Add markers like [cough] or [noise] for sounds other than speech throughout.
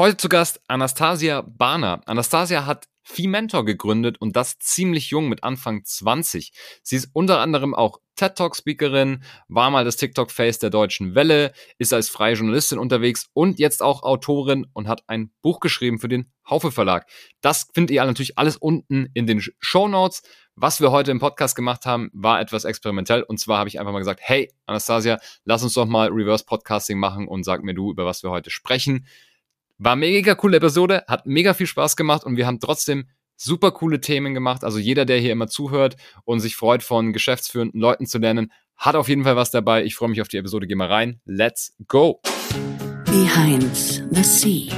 Heute zu Gast Anastasia Bahner. Anastasia hat Mentor gegründet und das ziemlich jung mit Anfang 20. Sie ist unter anderem auch TED Talk Speakerin, war mal das TikTok Face der deutschen Welle, ist als freie Journalistin unterwegs und jetzt auch Autorin und hat ein Buch geschrieben für den Haufe Verlag. Das findet ihr natürlich alles unten in den Show Notes. Was wir heute im Podcast gemacht haben, war etwas experimentell und zwar habe ich einfach mal gesagt, hey Anastasia, lass uns doch mal Reverse Podcasting machen und sag mir du, über was wir heute sprechen. War mega coole Episode, hat mega viel Spaß gemacht und wir haben trotzdem super coole Themen gemacht. Also jeder, der hier immer zuhört und sich freut, von geschäftsführenden Leuten zu lernen, hat auf jeden Fall was dabei. Ich freue mich auf die Episode. Geh mal rein. Let's go! Behind the Sea,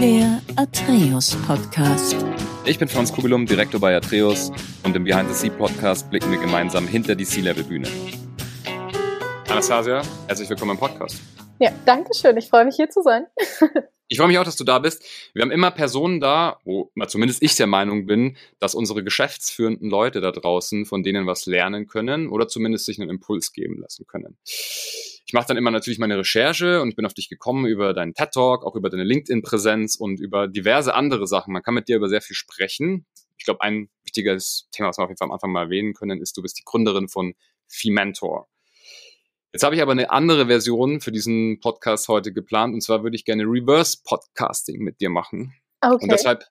der Atreus Podcast. Ich bin Franz Kugelum, Direktor bei Atreus und im Behind the Sea Podcast blicken wir gemeinsam hinter die Sea-Level-Bühne. Anastasia, herzlich willkommen im Podcast. Ja, danke schön. Ich freue mich hier zu sein. [laughs] Ich freue mich auch, dass du da bist. Wir haben immer Personen da, wo zumindest ich der Meinung bin, dass unsere geschäftsführenden Leute da draußen von denen was lernen können oder zumindest sich einen Impuls geben lassen können. Ich mache dann immer natürlich meine Recherche und bin auf dich gekommen über deinen TED Talk, auch über deine LinkedIn-Präsenz und über diverse andere Sachen. Man kann mit dir über sehr viel sprechen. Ich glaube, ein wichtiges Thema, was wir auf jeden Fall am Anfang mal erwähnen können, ist, du bist die Gründerin von Fementor. Jetzt habe ich aber eine andere Version für diesen Podcast heute geplant und zwar würde ich gerne Reverse Podcasting mit dir machen. Okay. Und deshalb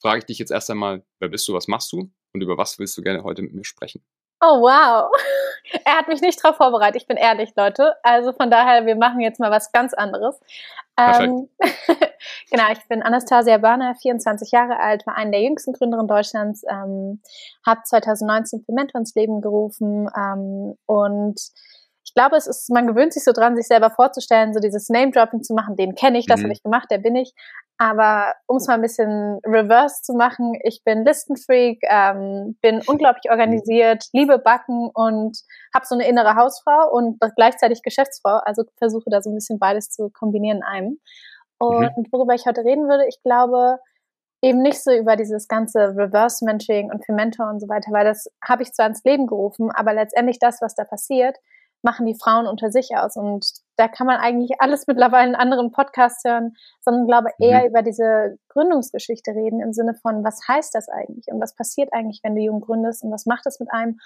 frage ich dich jetzt erst einmal, wer bist du, was machst du und über was willst du gerne heute mit mir sprechen? Oh wow. [laughs] Er hat mich nicht darauf vorbereitet, ich bin ehrlich, Leute. Also von daher, wir machen jetzt mal was ganz anderes. Ähm, [laughs] genau, ich bin Anastasia Börner, 24 Jahre alt, war eine der jüngsten Gründerinnen Deutschlands, ähm, habe 2019 für Mentor ins Leben gerufen ähm, und ich glaube, es ist, man gewöhnt sich so dran, sich selber vorzustellen, so dieses Name-Dropping zu machen, den kenne ich, das mhm. habe ich gemacht, der bin ich. Aber um es mal ein bisschen reverse zu machen, ich bin Listenfreak, ähm, bin unglaublich organisiert, liebe Backen und habe so eine innere Hausfrau und gleichzeitig Geschäftsfrau. Also versuche da so ein bisschen beides zu kombinieren in einem. Mhm. Und mhm. worüber ich heute reden würde, ich glaube, eben nicht so über dieses ganze Reverse-Mentoring und für Mentor und so weiter, weil das habe ich zwar ins Leben gerufen, aber letztendlich das, was da passiert, machen die Frauen unter sich aus. Und da kann man eigentlich alles mittlerweile in anderen Podcasts hören, sondern glaube eher mhm. über diese Gründungsgeschichte reden im Sinne von, was heißt das eigentlich und was passiert eigentlich, wenn du jung gründest und was macht es mit einem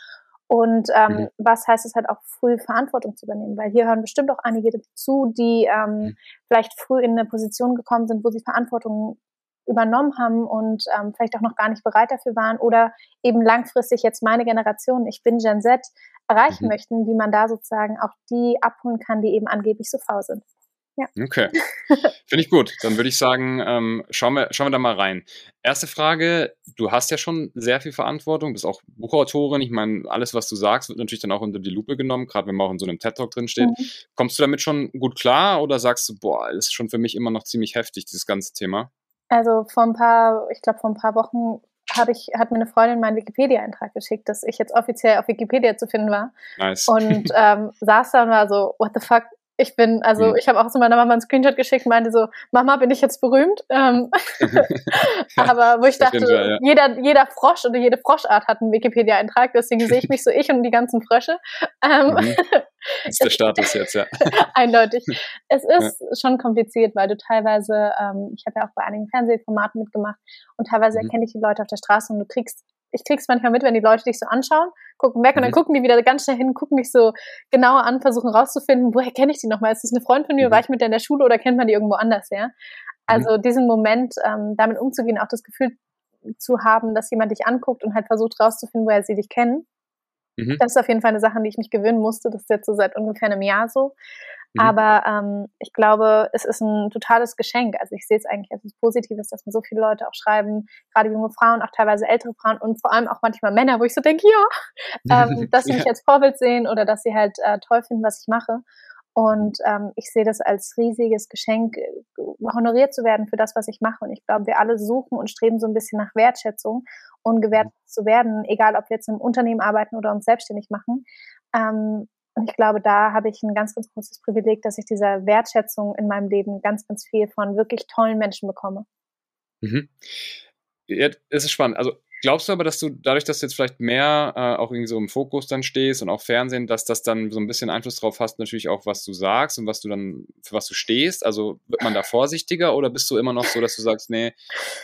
und ähm, mhm. was heißt es halt auch früh Verantwortung zu übernehmen, weil hier hören bestimmt auch einige zu, die ähm, mhm. vielleicht früh in eine Position gekommen sind, wo sie Verantwortung übernommen haben und ähm, vielleicht auch noch gar nicht bereit dafür waren oder eben langfristig jetzt meine Generation, ich bin Gen Z, erreichen mhm. möchten, wie man da sozusagen auch die abholen kann, die eben angeblich so faul sind. Ja. Okay, [laughs] finde ich gut. Dann würde ich sagen, ähm, schauen, wir, schauen wir da mal rein. Erste Frage, du hast ja schon sehr viel Verantwortung, bist auch Buchautorin. Ich meine, alles, was du sagst, wird natürlich dann auch unter die Lupe genommen, gerade wenn man auch in so einem TED-Talk drinsteht. Mhm. Kommst du damit schon gut klar oder sagst du, boah, das ist schon für mich immer noch ziemlich heftig, dieses ganze Thema? Also vor ein paar, ich glaube vor ein paar Wochen habe ich, hat mir eine Freundin meinen Wikipedia-Eintrag geschickt, dass ich jetzt offiziell auf Wikipedia zu finden war. Nice. Und [laughs] ähm, saß da und war so, what the fuck, ich bin, also mhm. ich habe auch zu meiner Mama einen Screenshot geschickt und meinte so, Mama, bin ich jetzt berühmt? Ähm, [laughs] aber wo ich dachte, Fall, ja. jeder, jeder Frosch oder jede Froschart hat einen Wikipedia-Eintrag, deswegen sehe ich [laughs] mich so ich und die ganzen Frösche. Ähm, mhm. Das ist der Status jetzt, ja. [laughs] Eindeutig. Es ist ja. schon kompliziert, weil du teilweise, ähm, ich habe ja auch bei einigen Fernsehformaten mitgemacht und teilweise mhm. erkenne ich die Leute auf der Straße und du kriegst ich krieg's manchmal mit, wenn die Leute dich so anschauen, gucken weg und dann mhm. gucken die wieder ganz schnell hin, gucken mich so genauer an, versuchen rauszufinden, woher kenne ich die nochmal? Ist das eine Freundin von mir? Mhm. War ich mit der in der Schule oder kennt man die irgendwo anders? Also mhm. diesen Moment, ähm, damit umzugehen, auch das Gefühl zu haben, dass jemand dich anguckt und halt versucht rauszufinden, woher sie dich kennen. Mhm. Das ist auf jeden Fall eine Sache, an die ich mich gewöhnen musste. Das ist jetzt so seit ungefähr einem Jahr so. Mhm. Aber ähm, ich glaube, es ist ein totales Geschenk. Also ich sehe es eigentlich als etwas Positives, dass mir so viele Leute auch schreiben, gerade junge Frauen, auch teilweise ältere Frauen und vor allem auch manchmal Männer, wo ich so denke, ja, [laughs] ähm, dass sie mich als Vorbild sehen oder dass sie halt äh, toll finden, was ich mache. Und ähm, ich sehe das als riesiges Geschenk, äh, honoriert zu werden für das, was ich mache. Und ich glaube, wir alle suchen und streben so ein bisschen nach Wertschätzung und gewertet zu werden, egal ob wir jetzt im Unternehmen arbeiten oder uns selbstständig machen. Ähm, und ich glaube, da habe ich ein ganz, ganz großes Privileg, dass ich dieser Wertschätzung in meinem Leben ganz, ganz viel von wirklich tollen Menschen bekomme. Mhm. Ja, es ist spannend. Also Glaubst du aber, dass du dadurch, dass du jetzt vielleicht mehr äh, auch irgendwie so im Fokus dann stehst und auch Fernsehen, dass das dann so ein bisschen Einfluss drauf hast, natürlich auch, was du sagst und was du dann, für was du stehst? Also wird man da vorsichtiger oder bist du immer noch so, dass du sagst, nee,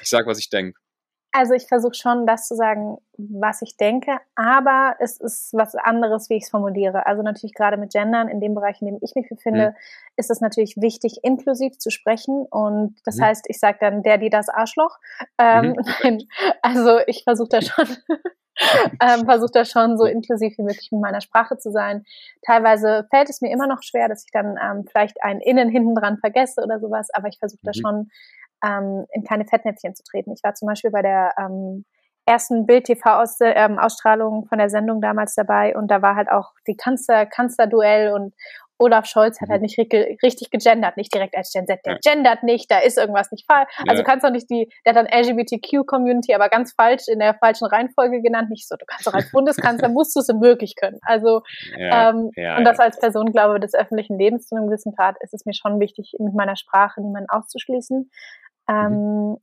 ich sag, was ich denke? Also ich versuche schon, das zu sagen, was ich denke, aber es ist was anderes, wie ich es formuliere. Also natürlich gerade mit Gendern, in dem Bereich, in dem ich mich befinde, mhm. ist es natürlich wichtig, inklusiv zu sprechen. Und das mhm. heißt, ich sage dann der, die, das Arschloch. Ähm, mhm. [laughs] Also ich versuche da schon, [laughs] ähm, versuche da schon so inklusiv wie möglich mit meiner Sprache zu sein. Teilweise fällt es mir immer noch schwer, dass ich dann ähm, vielleicht ein Innen hinten dran vergesse oder sowas, aber ich versuche da mhm. schon ähm, in keine Fettnäpfchen zu treten. Ich war zum Beispiel bei der ähm, ersten Bild-TV-Ausstrahlung ähm, von der Sendung damals dabei und da war halt auch die Kanzler, Kanzlerduell und Olaf Scholz hat halt mhm. nicht richtig gegendert, nicht direkt als Gen Z, der gendert nicht, da ist irgendwas nicht falsch. Also ja. kannst auch nicht die, der hat dann LGBTQ-Community aber ganz falsch in der falschen Reihenfolge genannt, nicht so, du kannst doch als [laughs] Bundeskanzler, musst du es wirklich können. Also, ja. Ähm, ja, und das als Person, glaube ich, des öffentlichen Lebens zu einem gewissen Grad ist es mir schon wichtig, mit meiner Sprache niemanden auszuschließen. Mhm. Ähm,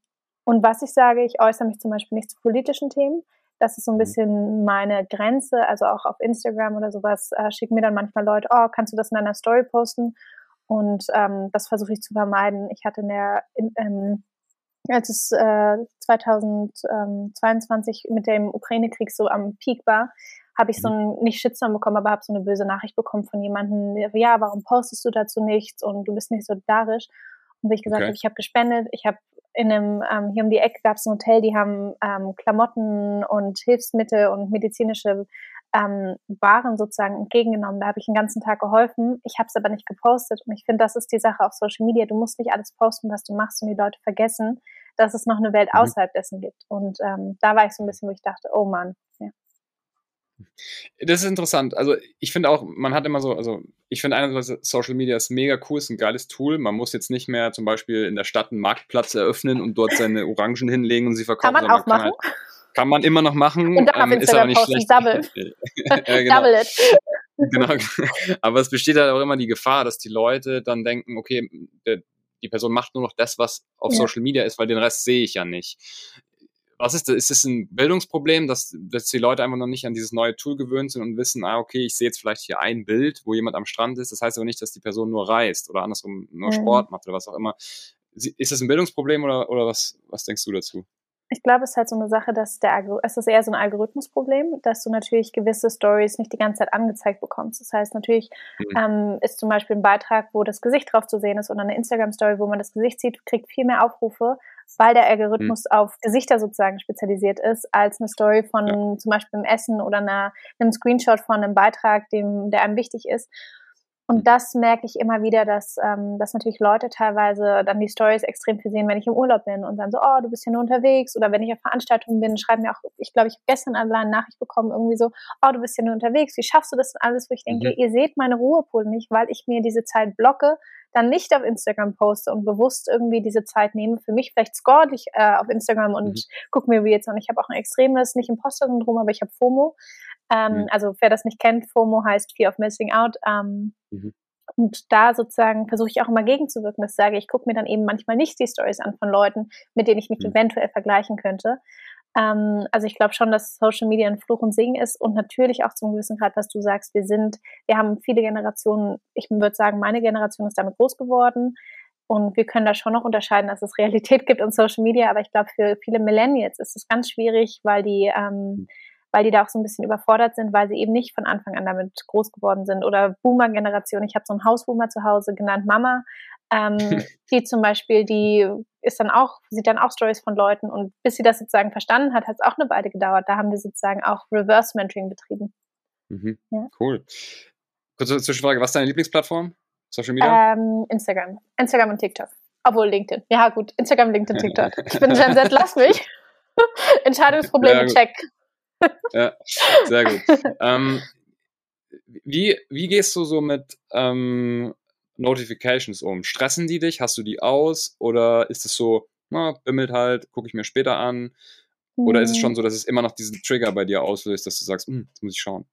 und was ich sage, ich äußere mich zum Beispiel nicht zu politischen Themen. Das ist so ein mhm. bisschen meine Grenze. Also auch auf Instagram oder sowas äh, schicken mir dann manchmal Leute, oh, kannst du das in deiner Story posten? Und ähm, das versuche ich zu vermeiden. Ich hatte in der, in, ähm, als es äh, 2022 mit dem Ukraine-Krieg so am Peak war, habe ich so mhm. ein, nicht Shitstorm bekommen, aber habe so eine böse Nachricht bekommen von jemandem, ja, warum postest du dazu nichts und du bist nicht solidarisch. Und wie ich gesagt okay. habe, ich habe gespendet, ich habe in einem, ähm, hier um die Ecke gab es ein Hotel, die haben ähm, Klamotten und Hilfsmittel und medizinische ähm, Waren sozusagen entgegengenommen. Da habe ich den ganzen Tag geholfen. Ich habe es aber nicht gepostet. Und ich finde, das ist die Sache auf Social Media. Du musst nicht alles posten, was du machst und die Leute vergessen, dass es noch eine Welt mhm. außerhalb dessen gibt. Und ähm, da war ich so ein bisschen, wo ich dachte, oh Mann, ja. Das ist interessant. Also ich finde auch, man hat immer so, also ich finde einerseits Social Media ist mega cool, ist ein geiles Tool. Man muss jetzt nicht mehr zum Beispiel in der Stadt einen Marktplatz eröffnen und dort seine Orangen hinlegen und sie verkaufen. Kann man auch machen. Halt, kann man immer noch machen. Und dann ähm, ist aber nicht schlecht. Double. [laughs] ja, [laughs] genau. Double it. genau. Aber es besteht halt auch immer die Gefahr, dass die Leute dann denken, okay, der, die Person macht nur noch das, was auf ja. Social Media ist, weil den Rest sehe ich ja nicht was ist das? Ist es ein Bildungsproblem, dass, dass die Leute einfach noch nicht an dieses neue Tool gewöhnt sind und wissen, ah, okay, ich sehe jetzt vielleicht hier ein Bild, wo jemand am Strand ist. Das heißt aber nicht, dass die Person nur reist oder andersrum nur mhm. Sport macht oder was auch immer. Ist das ein Bildungsproblem oder, oder was, was denkst du dazu? Ich glaube, es ist halt so eine Sache, dass der es ist eher so ein Algorithmusproblem, dass du natürlich gewisse Stories nicht die ganze Zeit angezeigt bekommst. Das heißt, natürlich mhm. ähm, ist zum Beispiel ein Beitrag, wo das Gesicht drauf zu sehen ist oder eine Instagram-Story, wo man das Gesicht sieht, kriegt viel mehr Aufrufe, weil der Algorithmus mhm. auf Gesichter sozusagen spezialisiert ist, als eine Story von ja. zum Beispiel einem Essen oder einer, einem Screenshot von einem Beitrag, dem, der einem wichtig ist. Und mhm. das merke ich immer wieder, dass, ähm, dass natürlich Leute teilweise dann die Stories extrem viel sehen, wenn ich im Urlaub bin und dann so, oh, du bist hier nur unterwegs. Oder wenn ich auf Veranstaltungen bin, schreiben mir auch, ich glaube, ich habe gestern allein eine Nachricht bekommen, irgendwie so, oh, du bist hier nur unterwegs. Wie schaffst du das denn alles? Wo ich denke, mhm. ihr seht meine Ruhepol nicht, weil ich mir diese Zeit blocke, dann nicht auf Instagram poste und bewusst irgendwie diese Zeit nehme. Für mich vielleicht score ich äh, auf Instagram und mhm. gucke mir wie jetzt an. Ich habe auch ein extremes, nicht Imposter-Syndrom, aber ich habe FOMO. Ähm, mhm. Also wer das nicht kennt, FOMO heißt Fear of Missing Out. Ähm, mhm. Und da sozusagen versuche ich auch immer gegenzuwirken, dass ich sage, ich gucke mir dann eben manchmal nicht die Stories an von Leuten, mit denen ich mich mhm. eventuell vergleichen könnte. Ähm, also ich glaube schon, dass Social Media ein Fluch und Segen ist und natürlich auch zum gewissen Grad, was du sagst, wir sind, wir haben viele Generationen, ich würde sagen, meine Generation ist damit groß geworden und wir können da schon noch unterscheiden, dass es Realität gibt und Social Media, aber ich glaube, für viele Millennials ist es ganz schwierig, weil die, ähm, weil die da auch so ein bisschen überfordert sind, weil sie eben nicht von Anfang an damit groß geworden sind. Oder Boomer-Generation, ich habe so einen Hausboomer zu Hause genannt Mama, ähm, [laughs] die zum Beispiel, die ist dann auch, sieht dann auch Stories von Leuten und bis sie das sozusagen verstanden hat, hat es auch eine Weile gedauert. Da haben wir sozusagen auch Reverse Mentoring betrieben. Mhm. Ja. Cool. Kurze Zwischenfrage, was ist deine Lieblingsplattform? Social Media? Ähm, Instagram. Instagram und TikTok. Obwohl LinkedIn. Ja, gut. Instagram, LinkedIn, [laughs] TikTok. Ich bin Gen Z, lass mich. Entscheidungsprobleme, check. [laughs] ja, sehr gut. ähm, wie, wie gehst du so mit ähm, Notifications um? Stressen die dich? Hast du die aus? Oder ist es so, na, bimmelt halt, gucke ich mir später an? Oder ist es schon hm. so, dass es immer noch diesen Trigger bei dir auslöst, dass du sagst, hm, jetzt muss ich schauen?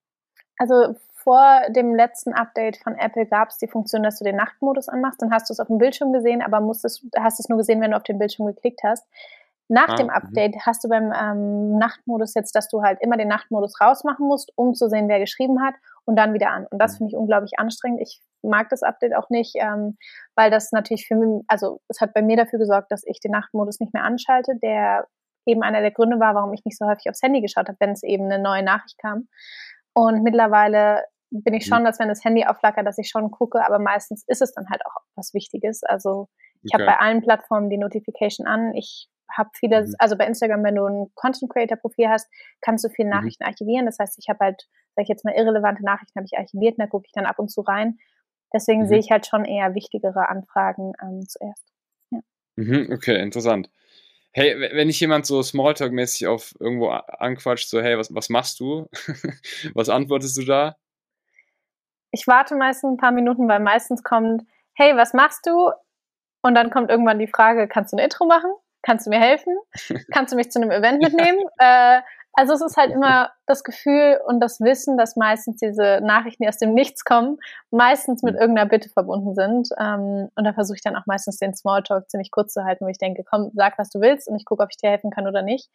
Also vor dem letzten Update von Apple gab es die Funktion, dass du den Nachtmodus anmachst. Dann hast du es auf dem Bildschirm gesehen, aber musstest, hast es nur gesehen, wenn du auf den Bildschirm geklickt hast. Nach ah, dem. Update mh. hast du beim ähm, Nachtmodus jetzt, dass du halt immer den Nachtmodus rausmachen musst, um zu sehen, wer geschrieben hat und dann wieder an. Und das mhm. finde ich unglaublich anstrengend. Ich mag das Update auch nicht, ähm, weil das natürlich für mich, also es hat bei mir dafür gesorgt, dass ich den Nachtmodus nicht mehr anschalte, der eben einer der Gründe war, warum ich nicht so häufig aufs Handy geschaut habe, wenn es eben eine neue Nachricht kam. Und mittlerweile bin ich schon, mhm. dass wenn das Handy aufflackert, dass ich schon gucke, aber meistens ist es dann halt auch was Wichtiges. Also ich okay. habe bei allen Plattformen die Notification an. Ich habe viele, mhm. also bei Instagram, wenn du ein Content Creator Profil hast, kannst du viele mhm. Nachrichten mhm. archivieren. Das heißt, ich habe halt, sag ich jetzt mal, irrelevante Nachrichten habe ich archiviert und da gucke ich dann ab und zu rein. Deswegen mhm. sehe ich halt schon eher wichtigere Anfragen ähm, zuerst. Ja. Mhm, okay, interessant. Hey, wenn ich jemand so Smalltalk-mäßig auf irgendwo anquatscht, so, hey, was, was machst du? [laughs] was antwortest du da? Ich warte meistens ein paar Minuten, weil meistens kommt, hey, was machst du? Und dann kommt irgendwann die Frage, kannst du ein Intro machen? Kannst du mir helfen? [laughs] Kannst du mich zu einem Event mitnehmen? äh, also es ist halt immer das Gefühl und das Wissen, dass meistens diese Nachrichten, die aus dem Nichts kommen, meistens mit mhm. irgendeiner Bitte verbunden sind. Ähm, und da versuche ich dann auch meistens den Smalltalk ziemlich kurz zu halten, wo ich denke, komm, sag, was du willst und ich gucke, ob ich dir helfen kann oder nicht.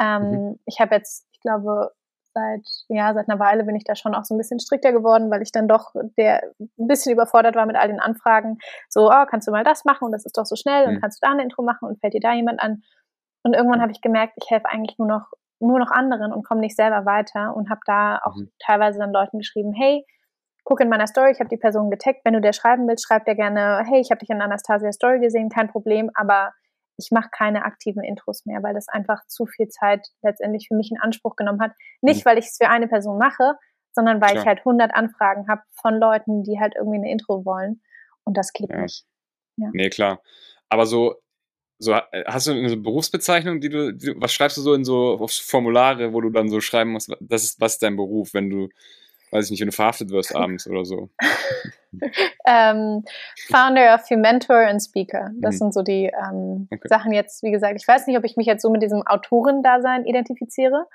Ähm, mhm. Ich habe jetzt, ich glaube, seit, ja, seit einer Weile bin ich da schon auch so ein bisschen strikter geworden, weil ich dann doch der ein bisschen überfordert war mit all den Anfragen. So, oh, kannst du mal das machen und das ist doch so schnell mhm. und kannst du da ein Intro machen und fällt dir da jemand an? Und irgendwann habe ich gemerkt, ich helfe eigentlich nur noch nur noch anderen und komme nicht selber weiter und habe da auch mhm. teilweise dann Leuten geschrieben, hey, guck in meiner Story, ich habe die Person getaggt, wenn du der schreiben willst, schreib dir gerne, hey, ich habe dich in Anastasia Story gesehen, kein Problem, aber ich mache keine aktiven Intros mehr, weil das einfach zu viel Zeit letztendlich für mich in Anspruch genommen hat. Nicht, mhm. weil ich es für eine Person mache, sondern weil Klar. ich halt 100 Anfragen habe von Leuten, die halt irgendwie eine Intro wollen und das geht ja. nicht. Ja. Nee, klar. Aber so so, hast du eine Berufsbezeichnung, die du, die, was schreibst du so in so Formulare, wo du dann so schreiben musst, das ist, was ist dein Beruf, wenn du, weiß ich nicht, wenn du verhaftet wirst [laughs] abends oder so? ähm, Founder of the Mentor and Speaker. Das mhm. sind so die ähm, okay. Sachen jetzt, wie gesagt, ich weiß nicht, ob ich mich jetzt so mit diesem Autorendasein identifiziere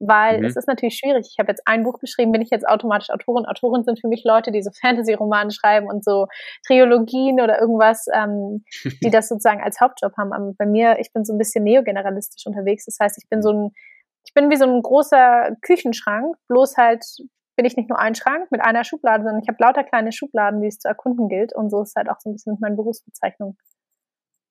weil mhm. es ist natürlich schwierig. Ich habe jetzt ein Buch geschrieben, bin ich jetzt automatisch Autorin. Autoren sind für mich Leute, die so Fantasy-Romane schreiben und so Triologien oder irgendwas, ähm, [laughs] die das sozusagen als Hauptjob haben. Aber bei mir, ich bin so ein bisschen neogeneralistisch unterwegs. Das heißt, ich bin so ein, ich bin wie so ein großer Küchenschrank, bloß halt bin ich nicht nur ein Schrank mit einer Schublade, sondern ich habe lauter kleine Schubladen, die es zu erkunden gilt. Und so ist halt auch so ein bisschen mit meinen Berufsbezeichnungen.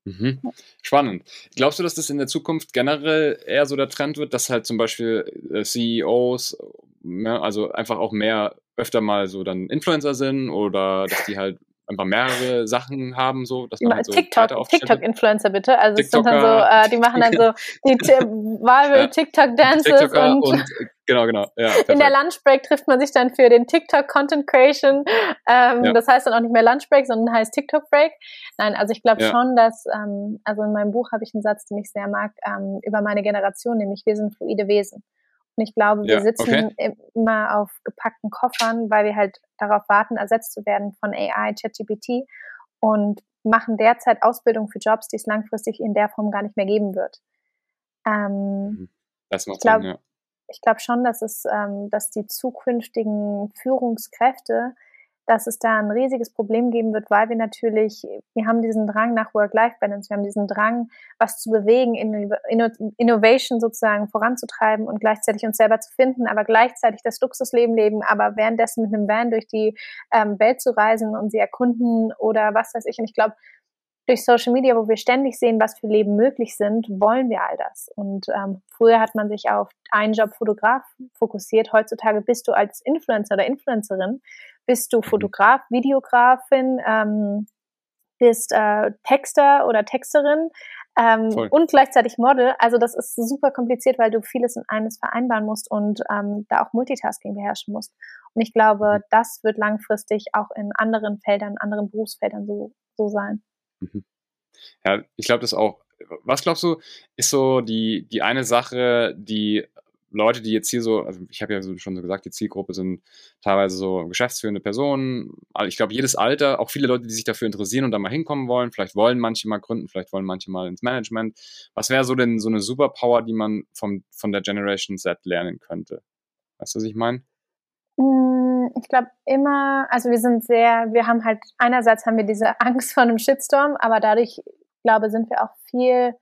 Mhm. Spannend. Glaubst du, dass das in der Zukunft generell eher so der Trend wird, dass halt zum Beispiel äh, CEOs, ne, also einfach auch mehr öfter mal so dann Influencer sind oder dass die halt einfach mehrere Sachen haben, so, dass man halt so TikTok, TikTok-Influencer bitte. Also es sind dann so, äh, die machen dann so [laughs] die viral TikTok-Dances und, und, genau, genau. Ja, in der Lunchbreak trifft man sich dann für den TikTok Content Creation. Ähm, ja. Das heißt dann auch nicht mehr Lunchbreak, sondern heißt TikTok Break. Nein, also ich glaube ja. schon, dass, ähm, also in meinem Buch habe ich einen Satz, den ich sehr mag, ähm, über meine Generation, nämlich wir sind fluide Wesen. Und ich glaube, wir sitzen okay. immer auf gepackten Koffern, weil wir halt darauf warten, ersetzt zu werden von AI, ChatGPT und machen derzeit Ausbildung für Jobs, die es langfristig in der Form gar nicht mehr geben wird. Ähm, mhm. das macht ich glaube ja. Ich glaube schon, dass es, ähm, dass die zukünftigen Führungskräfte dass es da ein riesiges Problem geben wird, weil wir natürlich, wir haben diesen Drang nach Work-Life-Balance, wir haben diesen Drang, was zu bewegen, Innovation sozusagen voranzutreiben und gleichzeitig uns selber zu finden, aber gleichzeitig das Luxusleben leben, aber währenddessen mit einem Van durch die ähm, Welt zu reisen und sie erkunden oder was weiß ich. Und ich glaube, durch Social Media, wo wir ständig sehen, was für Leben möglich sind, wollen wir all das. Und ähm, früher hat man sich auf einen Job Fotograf fokussiert. Heutzutage bist du als Influencer oder Influencerin, bist du. Fotograf, Videografin, ähm, bist äh, Texter oder Texterin ähm, und gleichzeitig Model. Also das ist super kompliziert, weil du vieles in eines vereinbaren musst und ähm, da auch Multitasking beherrschen musst. Und ich glaube, mhm. das wird langfristig auch in anderen Feldern, anderen Berufsfeldern so, so sein. Mhm. Ja, ich glaube das auch. Was glaubst du, ist so die, die eine Sache, die Leute, die jetzt hier so, also ich habe ja schon so gesagt, die Zielgruppe sind teilweise so geschäftsführende Personen. Ich glaube, jedes Alter, auch viele Leute, die sich dafür interessieren und da mal hinkommen wollen. Vielleicht wollen manche mal gründen, vielleicht wollen manche mal ins Management. Was wäre so denn so eine Superpower, die man vom, von der Generation Z lernen könnte? Weißt du, was ich meine? Ich glaube immer, also wir sind sehr, wir haben halt, einerseits haben wir diese [laughs] Angst vor einem Shitstorm, aber dadurch, glaube sind wir auch viel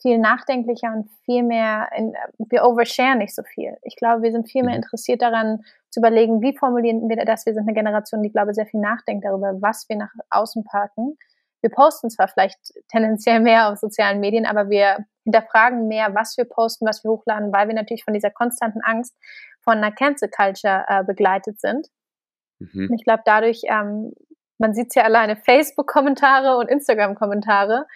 viel nachdenklicher und viel mehr, in, wir overshare nicht so viel. Ich glaube, wir sind viel mehr mhm. interessiert daran zu überlegen, wie formulieren wir das. Wir sind eine Generation, die, glaube ich, sehr viel nachdenkt darüber, was wir nach außen packen. Wir posten zwar vielleicht tendenziell mehr auf sozialen Medien, aber wir hinterfragen mehr, was wir posten, was wir hochladen, weil wir natürlich von dieser konstanten Angst von einer Cancel Culture äh, begleitet sind. Mhm. Ich glaube, dadurch, ähm, man sieht es ja alleine, Facebook-Kommentare und Instagram-Kommentare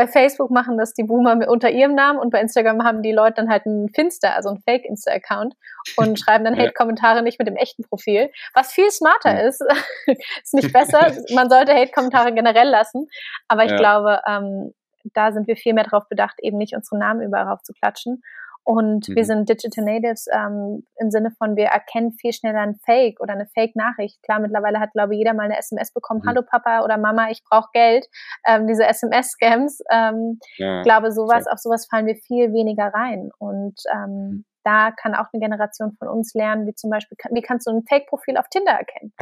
bei Facebook machen das die Boomer unter ihrem Namen und bei Instagram haben die Leute dann halt einen Finster, also einen Fake-Insta-Account und [laughs] schreiben dann Hate-Kommentare nicht mit dem echten Profil, was viel smarter ist. [laughs] ist nicht besser. [laughs] Man sollte Hate-Kommentare generell lassen, aber ich ja. glaube, ähm, da sind wir viel mehr darauf bedacht, eben nicht unsere Namen überall rauf zu klatschen und mhm. wir sind Digital Natives ähm, im Sinne von, wir erkennen viel schneller ein Fake oder eine Fake-Nachricht. Klar, mittlerweile hat, glaube ich, jeder mal eine SMS bekommen, mhm. hallo Papa oder Mama, ich brauche Geld. Ähm, diese SMS-Scams, ähm, ja, glaube, sowas, so. auf sowas fallen wir viel weniger rein. Und ähm, mhm da kann auch eine Generation von uns lernen, wie zum Beispiel, wie kannst du ein Fake-Profil auf Tinder erkennen?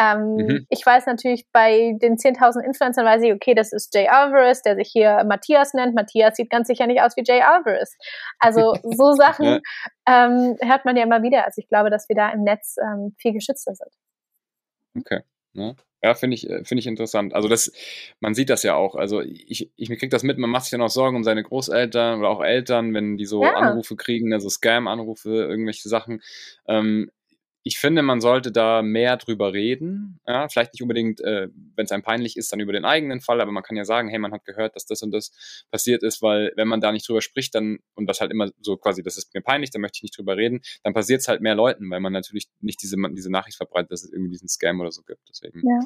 Ähm, mhm. Ich weiß natürlich, bei den 10.000 Influencern weiß ich, okay, das ist Jay Alvarez, der sich hier Matthias nennt. Matthias sieht ganz sicher nicht aus wie Jay Alvarez. Also [laughs] so Sachen ja. ähm, hört man ja immer wieder. Also ich glaube, dass wir da im Netz ähm, viel geschützter sind. Okay. Ja. Ja, finde ich, äh, finde ich interessant. Also das, man sieht das ja auch. Also ich, ich kriege das mit, man macht sich ja noch Sorgen um seine Großeltern oder auch Eltern, wenn die so ja. Anrufe kriegen, also Scam-Anrufe, irgendwelche Sachen. Ähm, ich finde, man sollte da mehr drüber reden. Ja, vielleicht nicht unbedingt, äh, wenn es einem peinlich ist, dann über den eigenen Fall, aber man kann ja sagen, hey, man hat gehört, dass das und das passiert ist, weil wenn man da nicht drüber spricht, dann, und das halt immer so quasi, das ist mir peinlich, dann möchte ich nicht drüber reden, dann passiert es halt mehr Leuten, weil man natürlich nicht diese, diese Nachricht verbreitet, dass es irgendwie diesen Scam oder so gibt. Deswegen, ja.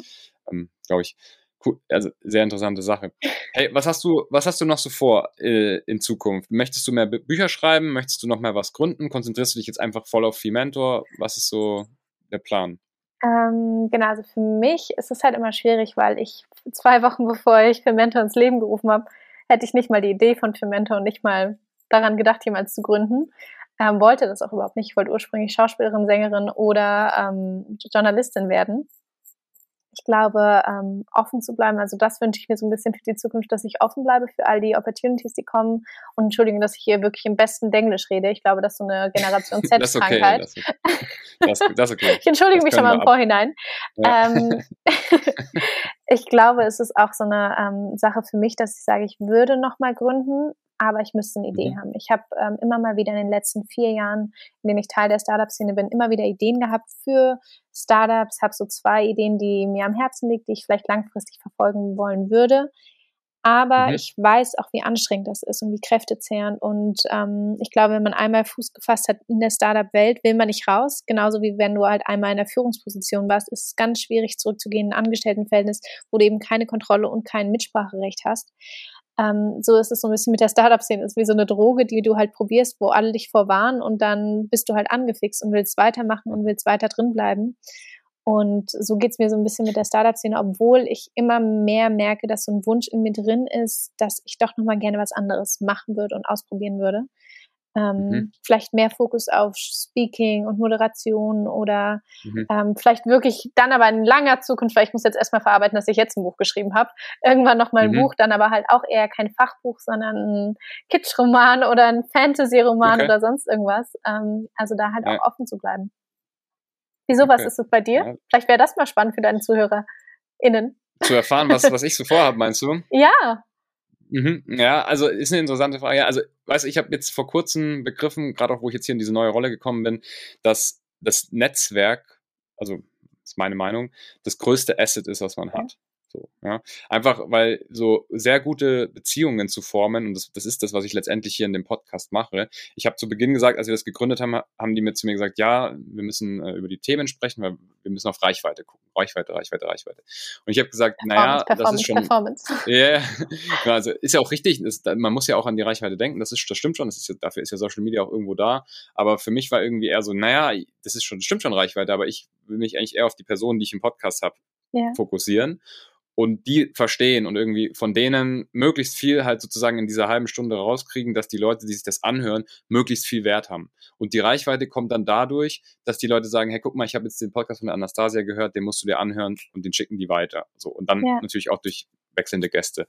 ähm, glaube ich, Cool, also sehr interessante Sache. Hey, was hast du, was hast du noch so vor äh, in Zukunft? Möchtest du mehr Bücher schreiben? Möchtest du noch mehr was gründen? Konzentrierst du dich jetzt einfach voll auf Mentor? Was ist so der Plan? Ähm, genau, also für mich ist es halt immer schwierig, weil ich zwei Wochen [laughs] bevor ich Mentor ins Leben gerufen habe, hätte ich nicht mal die Idee von Mentor und nicht mal daran gedacht, jemals zu gründen. Ähm, wollte das auch überhaupt nicht. Ich wollte ursprünglich Schauspielerin, Sängerin oder ähm, Journalistin werden ich glaube, ähm, offen zu bleiben. Also das wünsche ich mir so ein bisschen für die Zukunft, dass ich offen bleibe für all die Opportunities, die kommen. Und Entschuldigung, dass ich hier wirklich im besten Denglisch rede. Ich glaube, das ist so eine Generation [laughs] Z-Krankheit. das, okay, das, das, okay. [laughs] ich entschuldige mich schon mal im Vorhinein. Ja. Ähm, [laughs] ich glaube, es ist auch so eine ähm, Sache für mich, dass ich sage, ich würde noch mal gründen, aber ich müsste eine Idee mhm. haben. Ich habe ähm, immer mal wieder in den letzten vier Jahren, in denen ich Teil der Startup-Szene bin, immer wieder Ideen gehabt für Startups, habe so zwei Ideen, die mir am Herzen liegen, die ich vielleicht langfristig verfolgen wollen würde. Aber mhm. ich weiß auch, wie anstrengend das ist und wie kräftezehrend. Und ähm, ich glaube, wenn man einmal Fuß gefasst hat in der Startup-Welt, will man nicht raus. Genauso wie wenn du halt einmal in der Führungsposition warst, ist es ganz schwierig zurückzugehen in ein Angestelltenverhältnis, wo du eben keine Kontrolle und kein Mitspracherecht hast. Ähm, so ist es so ein bisschen mit der Startup-Szene. Es ist wie so eine Droge, die du halt probierst, wo alle dich vorwarnen und dann bist du halt angefixt und willst weitermachen und willst weiter drin bleiben. Und so geht es mir so ein bisschen mit der Startup-Szene, obwohl ich immer mehr merke, dass so ein Wunsch in mir drin ist, dass ich doch nochmal gerne was anderes machen würde und ausprobieren würde. Ähm, mhm. Vielleicht mehr Fokus auf Speaking und Moderation oder mhm. ähm, vielleicht wirklich dann aber in langer Zukunft, weil ich muss jetzt erstmal verarbeiten, dass ich jetzt ein Buch geschrieben habe. Irgendwann nochmal ein mhm. Buch, dann aber halt auch eher kein Fachbuch, sondern ein Kitschroman oder ein Fantasy-Roman okay. oder sonst irgendwas. Ähm, also da halt ja. auch offen zu bleiben. Wieso, okay. was ist es bei dir? Ja. Vielleicht wäre das mal spannend für deine ZuhörerInnen. Zu erfahren, was, was ich so vorhabe, meinst du? [laughs] Ja. Mhm, ja, also ist eine interessante Frage. Also, weißt du, ich habe jetzt vor kurzem begriffen, gerade auch wo ich jetzt hier in diese neue Rolle gekommen bin, dass das Netzwerk, also ist meine Meinung, das größte Asset ist, was man hat. So, ja. Einfach, weil so sehr gute Beziehungen zu formen, und das, das ist das, was ich letztendlich hier in dem Podcast mache. Ich habe zu Beginn gesagt, als wir das gegründet haben, haben die mir zu mir gesagt, ja, wir müssen äh, über die Themen sprechen, weil wir müssen auf Reichweite gucken. Reichweite, Reichweite, Reichweite. Und ich habe gesagt, naja, das ist schon. Performance. [laughs] Ja, yeah, also ist ja auch richtig, das, man muss ja auch an die Reichweite denken, das, ist, das stimmt schon, das ist ja, dafür ist ja Social Media auch irgendwo da. Aber für mich war irgendwie eher so, naja, das ist schon, das stimmt schon Reichweite, aber ich will mich eigentlich eher auf die Personen, die ich im Podcast habe, yeah. fokussieren und die verstehen und irgendwie von denen möglichst viel halt sozusagen in dieser halben Stunde rauskriegen, dass die Leute, die sich das anhören, möglichst viel Wert haben. Und die Reichweite kommt dann dadurch, dass die Leute sagen, hey, guck mal, ich habe jetzt den Podcast von der Anastasia gehört, den musst du dir anhören und den schicken die weiter. So und dann ja. natürlich auch durch wechselnde Gäste.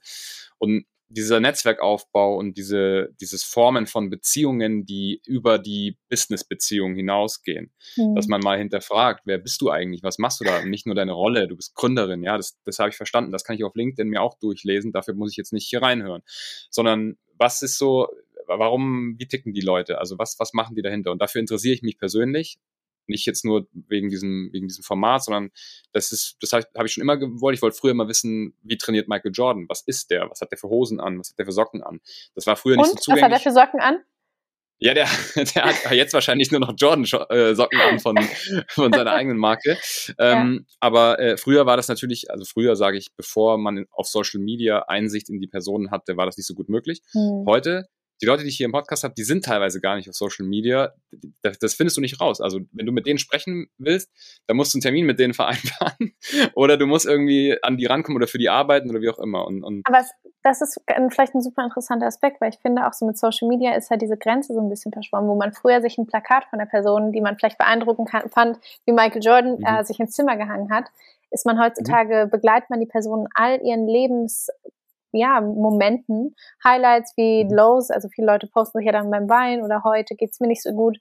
Und dieser Netzwerkaufbau und diese, dieses Formen von Beziehungen, die über die Business-Beziehungen hinausgehen. Mhm. Dass man mal hinterfragt, wer bist du eigentlich? Was machst du da? [laughs] Nicht nur deine Rolle, du bist Gründerin, ja, das, das habe ich verstanden. Das kann ich auf LinkedIn mir auch durchlesen. Dafür muss ich jetzt nicht hier reinhören. Sondern was ist so, warum, wie ticken die Leute? Also was, was machen die dahinter? Und dafür interessiere ich mich persönlich nicht jetzt nur wegen diesem, wegen diesem Format, sondern das ist, das habe hab ich schon immer gewollt. Ich wollte früher mal wissen, wie trainiert Michael Jordan? Was ist der? Was hat der für Hosen an? Was hat der für Socken an? Das war früher nicht Und, so zugänglich. Was hat der für Socken an? Ja, der, [laughs] der hat [laughs] jetzt wahrscheinlich nur noch Jordan-Socken an von, von seiner [laughs] eigenen Marke. Ähm, ja. Aber äh, früher war das natürlich, also früher sage ich, bevor man auf Social Media Einsicht in die Personen hatte, war das nicht so gut möglich. Hm. Heute die Leute, die ich hier im Podcast habe, die sind teilweise gar nicht auf Social Media. Das, das, findest du nicht raus. Also wenn du mit denen sprechen willst, dann musst du einen Termin mit denen [laughs] vereinbaren oder du musst irgendwie an die rankommen oder für die arbeiten oder wie auch immer. Und, und Aber es, das ist vielleicht ein super interessanter Aspekt, weil ich finde auch so mit Social Media ist halt diese Grenze so ein bisschen verschwommen, wo man früher sich ein Plakat von der Person, die man vielleicht beeindruckend fand, wie Michael Jordan, mhm. äh, sich ins Zimmer gehangen hat, ist man heutzutage, mhm. begleitet man die Person all ihren Lebens ja, Momenten, Highlights wie mhm. Lows, also viele Leute posten sich ja dann beim Wein oder heute geht's mir nicht so gut.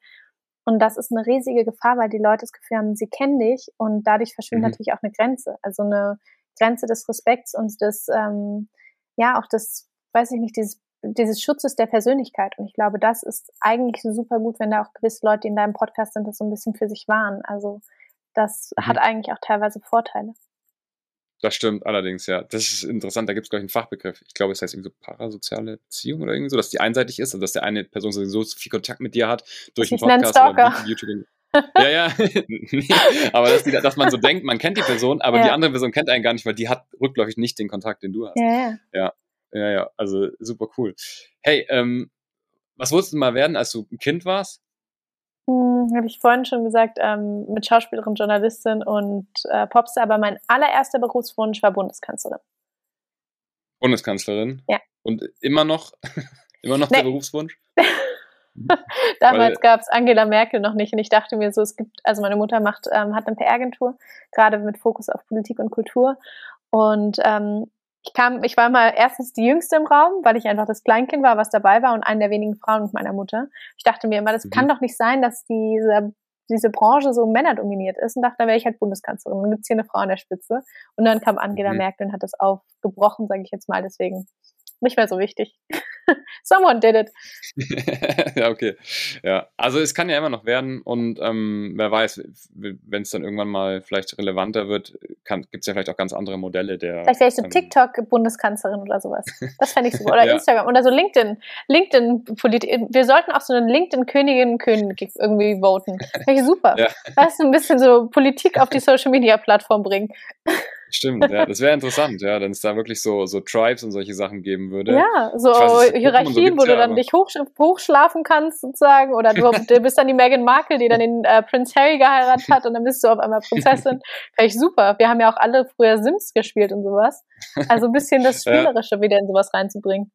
Und das ist eine riesige Gefahr, weil die Leute das Gefühl haben, sie kennen dich und dadurch verschwindet mhm. natürlich auch eine Grenze. Also eine Grenze des Respekts und des, ähm, ja, auch des, weiß ich nicht, dieses, dieses Schutzes der Persönlichkeit. Und ich glaube, das ist eigentlich so super gut, wenn da auch gewisse Leute, die in deinem Podcast sind, das so ein bisschen für sich wahren. Also das mhm. hat eigentlich auch teilweise Vorteile. Das stimmt allerdings, ja. Das ist interessant, da gibt es, glaube ich, einen Fachbegriff. Ich glaube, es heißt irgendwie so parasoziale Beziehung oder irgendwie so, dass die einseitig ist, also dass der eine Person so viel Kontakt mit dir hat durch einen Podcast oder YouTube. ja, ja. [laughs] nee, aber dass, die, dass, man so denkt, man kennt die Person, aber ja. die andere Person kennt einen gar nicht, weil die hat rückläufig nicht den Kontakt, den du hast. Ja, ja. Ja, ja, also super cool. Hey, ähm, was wolltest du mal werden, als du ein Kind warst? Hm, Habe ich vorhin schon gesagt, ähm, mit Schauspielerin, Journalistin und äh, Popstar, aber mein allererster Berufswunsch war Bundeskanzlerin. Bundeskanzlerin? Ja. Und immer noch, [laughs] immer noch nee. der Berufswunsch? [laughs] Damals gab es Angela Merkel noch nicht und ich dachte mir so, es gibt, also meine Mutter macht, ähm, hat eine PR-Agentur, gerade mit Fokus auf Politik und Kultur und ähm, ich kam, ich war mal erstens die Jüngste im Raum, weil ich einfach das Kleinkind war, was dabei war und eine der wenigen Frauen mit meiner Mutter. Ich dachte mir immer, das mhm. kann doch nicht sein, dass diese, diese Branche so männerdominiert ist und dachte, da wäre ich halt Bundeskanzlerin. Dann gibt's hier eine Frau an der Spitze. Und dann kam Angela mhm. Merkel und hat das aufgebrochen, sage ich jetzt mal. Deswegen nicht mehr so wichtig. [laughs] Someone did it. [laughs] ja, okay. Ja, also es kann ja immer noch werden und ähm, wer weiß, wenn es dann irgendwann mal vielleicht relevanter wird, gibt es ja vielleicht auch ganz andere Modelle der. Vielleicht wäre ich so ähm, TikTok-Bundeskanzlerin oder sowas. [laughs] Das fände ich super. Oder ja. Instagram oder so LinkedIn. LinkedIn-Politik. Wir sollten auch so eine LinkedIn-Königin König irgendwie voten. Finde ich super. Ja. Weißt du, ein bisschen so Politik auf die Social-Media-Plattform bringen. Stimmt, ja, das wäre interessant, ja, wenn es da wirklich so, so Tribes und solche Sachen geben würde. Ja, so weiß, Hierarchien, so wo du dann dich hoch, hochschlafen kannst sozusagen, oder du, [laughs] du, bist dann die Meghan Markle, die dann den äh, Prince Harry geheiratet hat und dann bist du auf einmal Prinzessin. [laughs] Wäre ich super. Wir haben ja auch alle früher Sims gespielt und sowas. Also ein bisschen das Spielerische ja. wieder in sowas reinzubringen.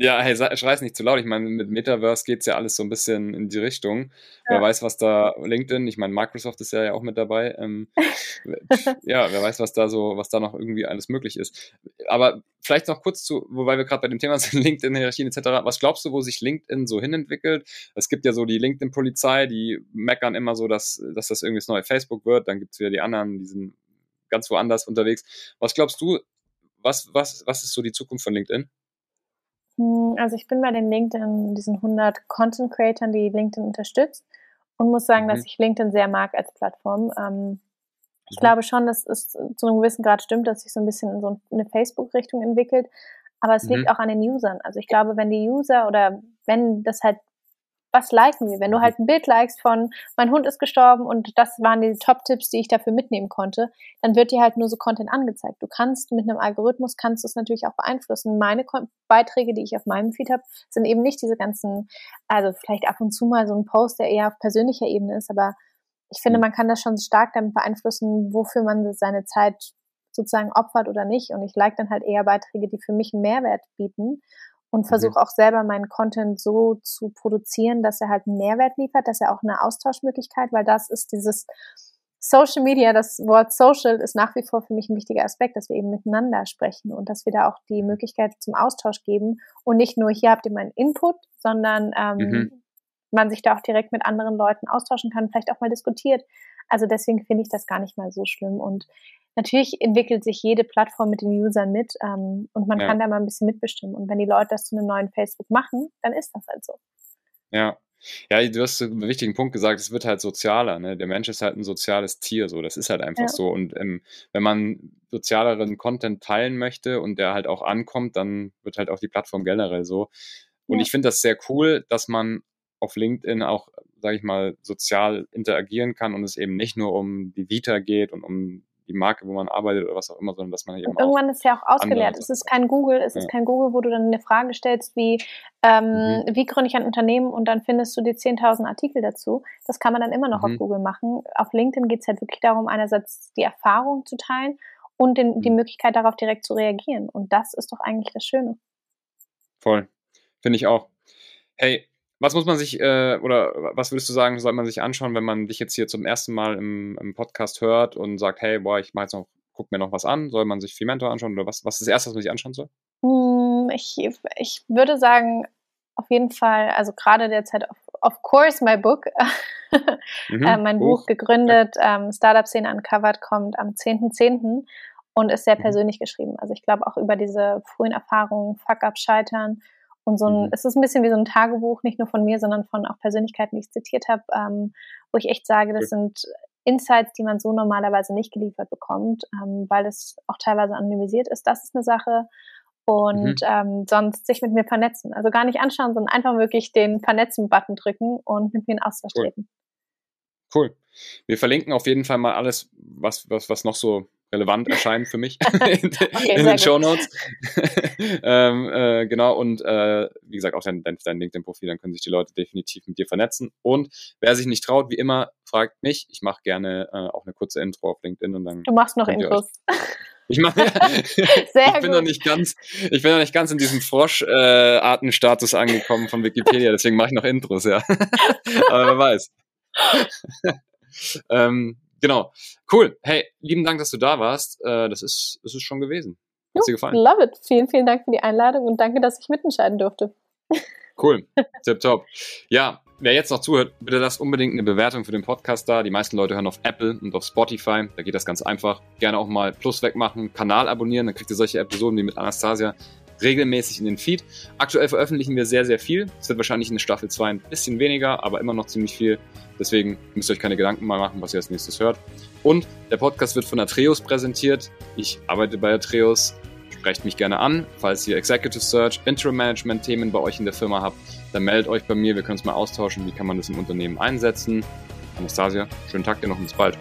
Ja, hey, schrei's nicht zu laut. Ich meine, mit Metaverse geht's ja alles so ein bisschen in die Richtung. Ja. Wer weiß, was da LinkedIn, ich meine, Microsoft ist ja auch mit dabei. Ähm, [laughs] ja, wer weiß, was da so, was da noch irgendwie alles möglich ist. Aber vielleicht noch kurz zu, wobei wir gerade bei dem Thema sind, [laughs] LinkedIn, Hierarchien etc. Was glaubst du, wo sich LinkedIn so hinentwickelt? Es gibt ja so die LinkedIn-Polizei, die meckern immer so, dass, dass das irgendwie das neue Facebook wird. Dann gibt's wieder die anderen, die sind ganz woanders unterwegs. Was glaubst du, was, was, was ist so die Zukunft von LinkedIn? Hm, also ich bin bei den LinkedIn, diesen 100 Content Creatern, die LinkedIn unterstützt und muss sagen, mhm. dass ich LinkedIn sehr mag als Plattform. Ähm, ich mhm. glaube schon, dass es zu einem gewissen Grad stimmt, dass sich so ein bisschen in so eine Facebook-Richtung entwickelt. Aber es liegt mhm. auch an den Usern. Also ich glaube, wenn die User oder wenn das halt was liken wir? Wenn du mhm. halt ein Bild likest von, mein Hund ist gestorben und das waren die Top-Tipps, die ich dafür mitnehmen konnte, dann wird dir halt nur so Content angezeigt. Du kannst mit einem Algorithmus, kannst du es natürlich auch beeinflussen. Meine Beiträge, die ich auf meinem Feed habe, sind eben nicht diese ganzen, also vielleicht ab und zu mal so ein Post, der eher auf persönlicher Ebene ist, aber ich finde, mhm. man kann das schon stark damit beeinflussen, wofür man seine Zeit sozusagen opfert oder nicht. Und ich like dann halt eher Beiträge, die für mich einen Mehrwert bieten und mhm. versuche auch selber meinen Content so zu produzieren, dass er halt einen Mehrwert liefert, dass er auch eine Austauschmöglichkeit, weil das ist dieses Social Media, das Wort Social ist nach wie vor für mich ein wichtiger Aspekt, dass wir eben miteinander sprechen und dass wir da auch die Möglichkeit zum Austausch geben und nicht nur hier habt ihr meinen Input, sondern ähm, mhm. man sich da auch direkt mit anderen Leuten austauschen kann, vielleicht auch mal diskutiert. Also deswegen finde ich das gar nicht mal so schlimm und natürlich entwickelt sich jede Plattform mit den Usern mit ähm, und man ja. kann da mal ein bisschen mitbestimmen. Und wenn die Leute das zu einem neuen Facebook machen, dann ist das halt so. Ja, ja, du hast einen wichtigen Punkt gesagt, es wird halt sozialer. Ne? Der Mensch ist halt ein soziales Tier, so. Das ist halt einfach ja. so. Und ähm, wenn man sozialeren Content teilen möchte und der halt auch ankommt, dann wird halt auch die Plattform generell so. Und ja. ich finde das sehr cool, dass man auf LinkedIn auch, sage ich mal, sozial interagieren kann und es eben nicht nur um die Vita geht und um die Marke, wo man arbeitet oder was auch immer, sondern dass man eben und Irgendwann ist ja auch ausgeleert. Es ist kein Google, es ja. ist kein Google, wo du dann eine Frage stellst wie, ähm, mhm. wie gründe ich ein Unternehmen und dann findest du die 10.000 Artikel dazu. Das kann man dann immer noch mhm. auf Google machen. Auf LinkedIn geht es halt wirklich darum, einerseits die Erfahrung zu teilen und den, mhm. die Möglichkeit darauf direkt zu reagieren. Und das ist doch eigentlich das Schöne. Voll. Finde ich auch. Hey, was muss man sich, äh, oder was würdest du sagen, soll man sich anschauen, wenn man dich jetzt hier zum ersten Mal im, im Podcast hört und sagt, hey, boah, ich mach jetzt noch, guck mir noch was an, soll man sich Fementor anschauen oder was, was ist das Erste, was man sich anschauen soll? Hm, ich, ich würde sagen, auf jeden Fall, also gerade derzeit, of, of course, my book, [laughs] mhm, äh, mein Buch, Buch gegründet, ja. ähm, Startup-Szene Uncovered, kommt am 10.10. .10. und ist sehr mhm. persönlich geschrieben. Also ich glaube auch über diese frühen Erfahrungen, Fuck-up, Scheitern, und so ein, mhm. es ist ein bisschen wie so ein Tagebuch, nicht nur von mir, sondern von auch Persönlichkeiten, die ich zitiert habe, ähm, wo ich echt sage, das sind Insights, die man so normalerweise nicht geliefert bekommt, ähm, weil es auch teilweise anonymisiert ist. Das ist eine Sache. Und mhm. ähm, sonst sich mit mir vernetzen. Also gar nicht anschauen, sondern einfach wirklich den Vernetzen-Button drücken und mit mir in Austausch cool. treten. Cool. Wir verlinken auf jeden Fall mal alles, was, was, was noch so relevant erscheint für mich [laughs] in, okay, in den Show Notes. [laughs] ähm, äh, genau, und äh, wie gesagt, auch dein, dein, dein LinkedIn-Profil, dann können sich die Leute definitiv mit dir vernetzen. Und wer sich nicht traut, wie immer, fragt mich. Ich mache gerne äh, auch eine kurze Intro auf LinkedIn und dann. Du machst noch Intros. Ich mache, [laughs] ich bin noch nicht ganz, ich bin noch nicht ganz in diesem Frosch-Artenstatus äh, angekommen von Wikipedia, deswegen mache ich noch Intros, ja. Aber wer weiß. ähm, genau. Cool. Hey, lieben Dank, dass du da warst. Äh, das ist, das ist schon gewesen. Hat dir gefallen? Love it. Vielen, vielen Dank für die Einladung und danke, dass ich mitentscheiden durfte. Cool. [laughs] Tip top. Ja, wer jetzt noch zuhört, bitte lasst unbedingt eine Bewertung für den Podcast da. Die meisten Leute hören auf Apple und auf Spotify. Da geht das ganz einfach. Gerne auch mal Plus wegmachen, Kanal abonnieren, dann kriegt ihr solche Episoden wie mit Anastasia regelmäßig in den Feed. Aktuell veröffentlichen wir sehr, sehr viel. Es wird wahrscheinlich in der Staffel 2 ein bisschen weniger, aber immer noch ziemlich viel. Deswegen müsst ihr euch keine Gedanken mal machen, was ihr als nächstes hört. Und der Podcast wird von Atreus präsentiert. Ich arbeite bei Atreus. Sprecht mich gerne an. Falls ihr Executive Search, Interim Management Themen bei euch in der Firma habt, dann meldet euch bei mir. Wir können uns mal austauschen. Wie kann man das im Unternehmen einsetzen? Anastasia, schönen Tag dir noch und bis bald.